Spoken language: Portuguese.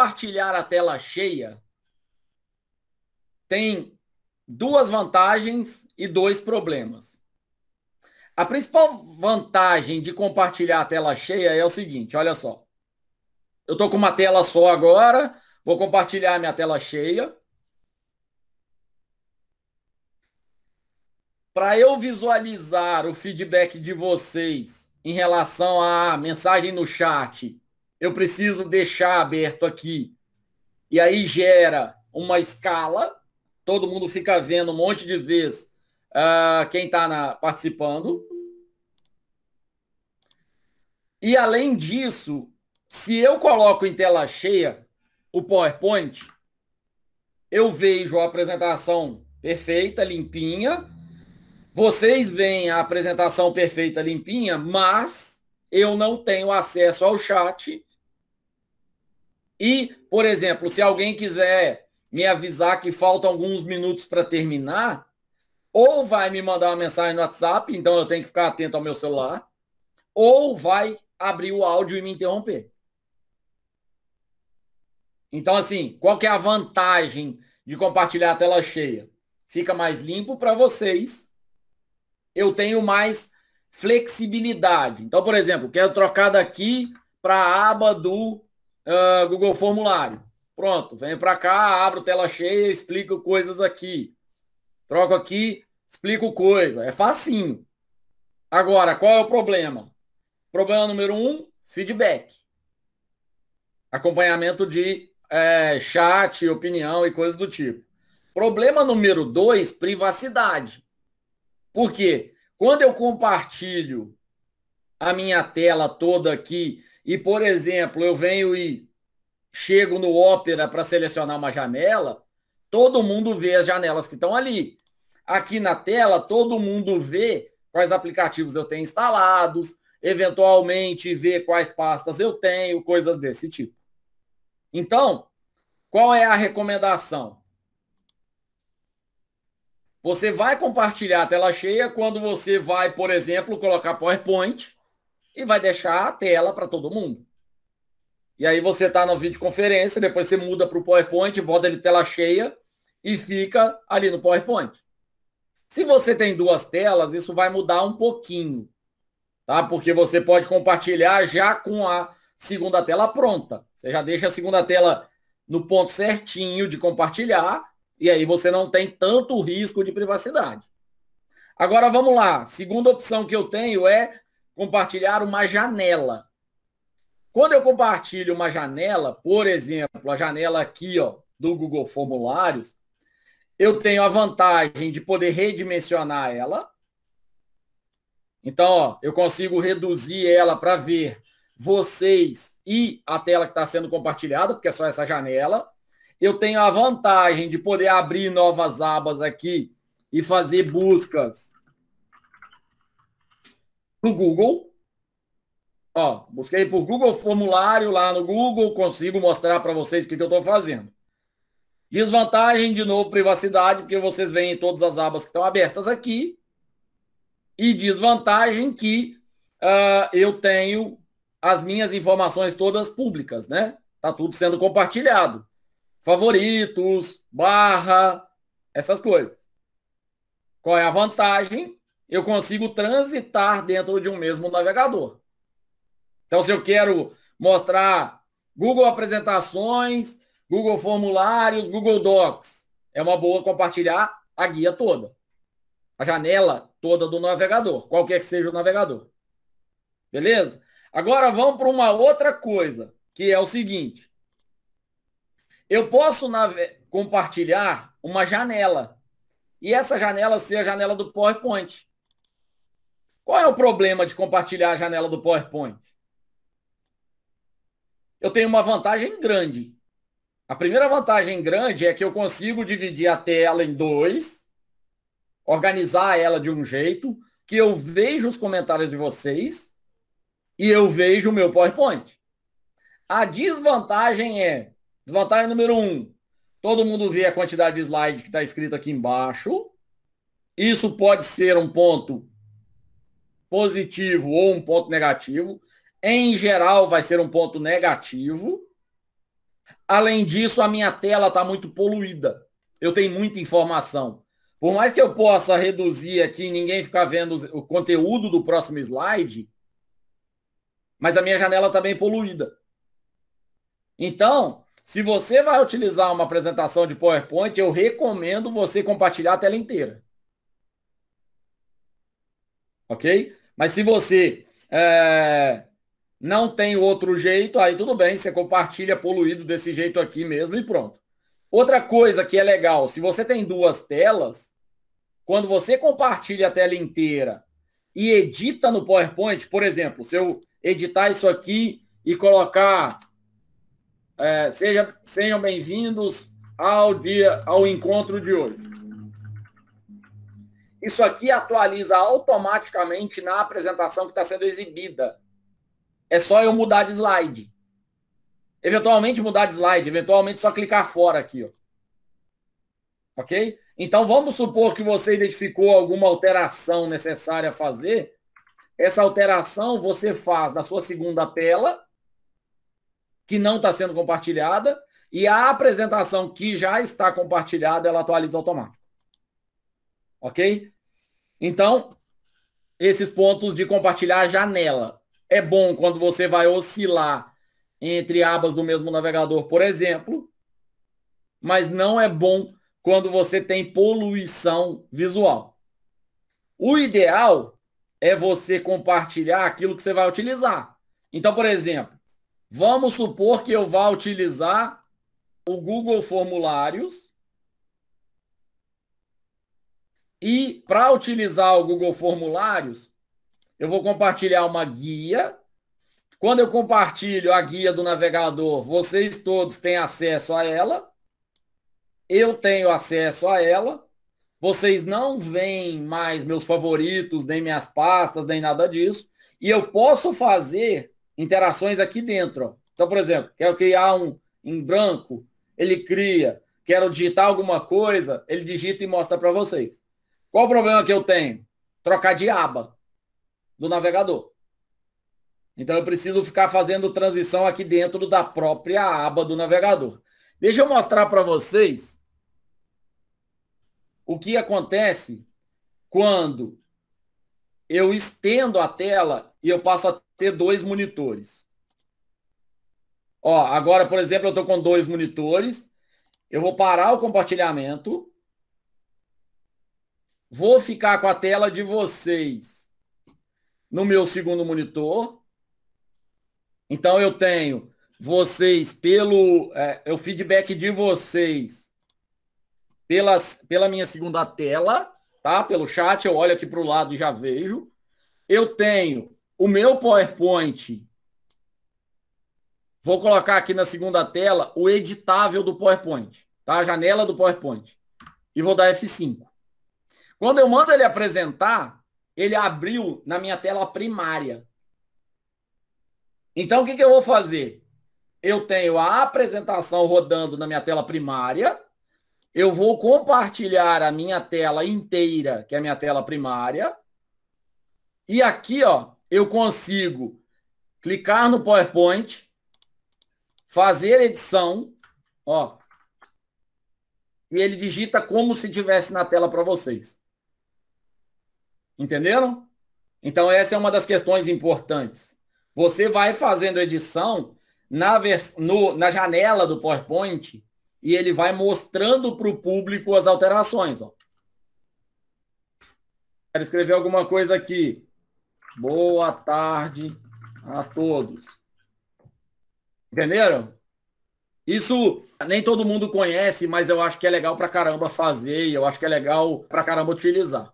compartilhar a tela cheia tem duas vantagens e dois problemas. A principal vantagem de compartilhar a tela cheia é o seguinte, olha só. Eu estou com uma tela só agora, vou compartilhar minha tela cheia. Para eu visualizar o feedback de vocês em relação à mensagem no chat, eu preciso deixar aberto aqui. E aí gera uma escala, todo mundo fica vendo um monte de vezes uh, quem está participando. E além disso, se eu coloco em tela cheia o PowerPoint, eu vejo a apresentação perfeita, limpinha. Vocês veem a apresentação perfeita, limpinha, mas eu não tenho acesso ao chat. E, por exemplo, se alguém quiser me avisar que faltam alguns minutos para terminar, ou vai me mandar uma mensagem no WhatsApp, então eu tenho que ficar atento ao meu celular, ou vai abrir o áudio e me interromper. Então, assim, qual que é a vantagem de compartilhar a tela cheia? Fica mais limpo para vocês. Eu tenho mais flexibilidade. Então, por exemplo, quero trocar daqui para a aba do uh, Google Formulário. Pronto, venho para cá, abro tela cheia, explico coisas aqui. Troco aqui, explico coisa. É facinho. Agora, qual é o problema? Problema número um, feedback. Acompanhamento de é, chat, opinião e coisas do tipo. Problema número dois, privacidade. Por quê? Quando eu compartilho a minha tela toda aqui e, por exemplo, eu venho e chego no Opera para selecionar uma janela, todo mundo vê as janelas que estão ali. Aqui na tela, todo mundo vê quais aplicativos eu tenho instalados, eventualmente ver quais pastas eu tenho, coisas desse tipo. Então, qual é a recomendação? Você vai compartilhar a tela cheia quando você vai, por exemplo, colocar PowerPoint e vai deixar a tela para todo mundo. E aí você está na videoconferência, depois você muda para o PowerPoint, bota ele tela cheia e fica ali no PowerPoint. Se você tem duas telas, isso vai mudar um pouquinho tá? Porque você pode compartilhar já com a segunda tela pronta. Você já deixa a segunda tela no ponto certinho de compartilhar e aí você não tem tanto risco de privacidade. Agora vamos lá. Segunda opção que eu tenho é compartilhar uma janela. Quando eu compartilho uma janela, por exemplo, a janela aqui, ó, do Google Formulários, eu tenho a vantagem de poder redimensionar ela, então, ó, eu consigo reduzir ela para ver vocês e a tela que está sendo compartilhada, porque é só essa janela. Eu tenho a vantagem de poder abrir novas abas aqui e fazer buscas no Google. Ó, busquei por Google Formulário lá no Google, consigo mostrar para vocês o que, que eu estou fazendo. Desvantagem, de novo, privacidade, porque vocês veem todas as abas que estão abertas aqui e desvantagem que uh, eu tenho as minhas informações todas públicas, né? Tá tudo sendo compartilhado. Favoritos, barra, essas coisas. Qual é a vantagem? Eu consigo transitar dentro de um mesmo navegador. Então, se eu quero mostrar Google Apresentações, Google Formulários, Google Docs, é uma boa compartilhar a guia toda a janela toda do navegador, qualquer que seja o navegador. Beleza? Agora vamos para uma outra coisa, que é o seguinte. Eu posso compartilhar uma janela. E essa janela ser a janela do PowerPoint. Qual é o problema de compartilhar a janela do PowerPoint? Eu tenho uma vantagem grande. A primeira vantagem grande é que eu consigo dividir a tela em dois organizar ela de um jeito que eu vejo os comentários de vocês e eu vejo o meu PowerPoint. A desvantagem é, desvantagem número um, todo mundo vê a quantidade de slide que está escrito aqui embaixo. Isso pode ser um ponto positivo ou um ponto negativo. Em geral, vai ser um ponto negativo. Além disso, a minha tela está muito poluída. Eu tenho muita informação. Por mais que eu possa reduzir aqui e ninguém ficar vendo o conteúdo do próximo slide, mas a minha janela está bem poluída. Então, se você vai utilizar uma apresentação de PowerPoint, eu recomendo você compartilhar a tela inteira. Ok? Mas se você é, não tem outro jeito, aí tudo bem, você compartilha poluído desse jeito aqui mesmo e pronto. Outra coisa que é legal, se você tem duas telas, quando você compartilha a tela inteira e edita no PowerPoint, por exemplo, se eu editar isso aqui e colocar é, seja, sejam bem-vindos ao dia, ao encontro de hoje. Isso aqui atualiza automaticamente na apresentação que está sendo exibida. É só eu mudar de slide. Eventualmente mudar de slide, eventualmente só clicar fora aqui, ó. Ok? Então vamos supor que você identificou alguma alteração necessária a fazer. Essa alteração você faz na sua segunda tela, que não está sendo compartilhada, e a apresentação que já está compartilhada, ela atualiza automático. Ok? Então, esses pontos de compartilhar a janela é bom quando você vai oscilar entre abas do mesmo navegador, por exemplo, mas não é bom quando você tem poluição visual. O ideal é você compartilhar aquilo que você vai utilizar. Então, por exemplo, vamos supor que eu vá utilizar o Google Formulários. E para utilizar o Google Formulários, eu vou compartilhar uma guia. Quando eu compartilho a guia do navegador, vocês todos têm acesso a ela. Eu tenho acesso a ela. Vocês não veem mais meus favoritos, nem minhas pastas, nem nada disso. E eu posso fazer interações aqui dentro. Então, por exemplo, quero criar um em branco, ele cria. Quero digitar alguma coisa, ele digita e mostra para vocês. Qual o problema que eu tenho? Trocar de aba do navegador. Então eu preciso ficar fazendo transição aqui dentro da própria aba do navegador. Deixa eu mostrar para vocês o que acontece quando eu estendo a tela e eu passo a ter dois monitores. Ó, agora, por exemplo, eu estou com dois monitores. Eu vou parar o compartilhamento. Vou ficar com a tela de vocês no meu segundo monitor. Então eu tenho vocês pelo é, o feedback de vocês pelas, pela minha segunda tela, tá? Pelo chat, eu olho aqui para o lado e já vejo. Eu tenho o meu PowerPoint. Vou colocar aqui na segunda tela o editável do PowerPoint, tá? A janela do PowerPoint. E vou dar F5. Quando eu mando ele apresentar, ele abriu na minha tela primária. Então, o que, que eu vou fazer? Eu tenho a apresentação rodando na minha tela primária. Eu vou compartilhar a minha tela inteira, que é a minha tela primária. E aqui, ó, eu consigo clicar no PowerPoint, fazer edição, ó. E ele digita como se tivesse na tela para vocês. Entenderam? Então, essa é uma das questões importantes. Você vai fazendo edição na, no, na janela do PowerPoint e ele vai mostrando para o público as alterações. Ó. Quero escrever alguma coisa aqui. Boa tarde a todos. Entenderam? Isso nem todo mundo conhece, mas eu acho que é legal para caramba fazer e eu acho que é legal para caramba utilizar.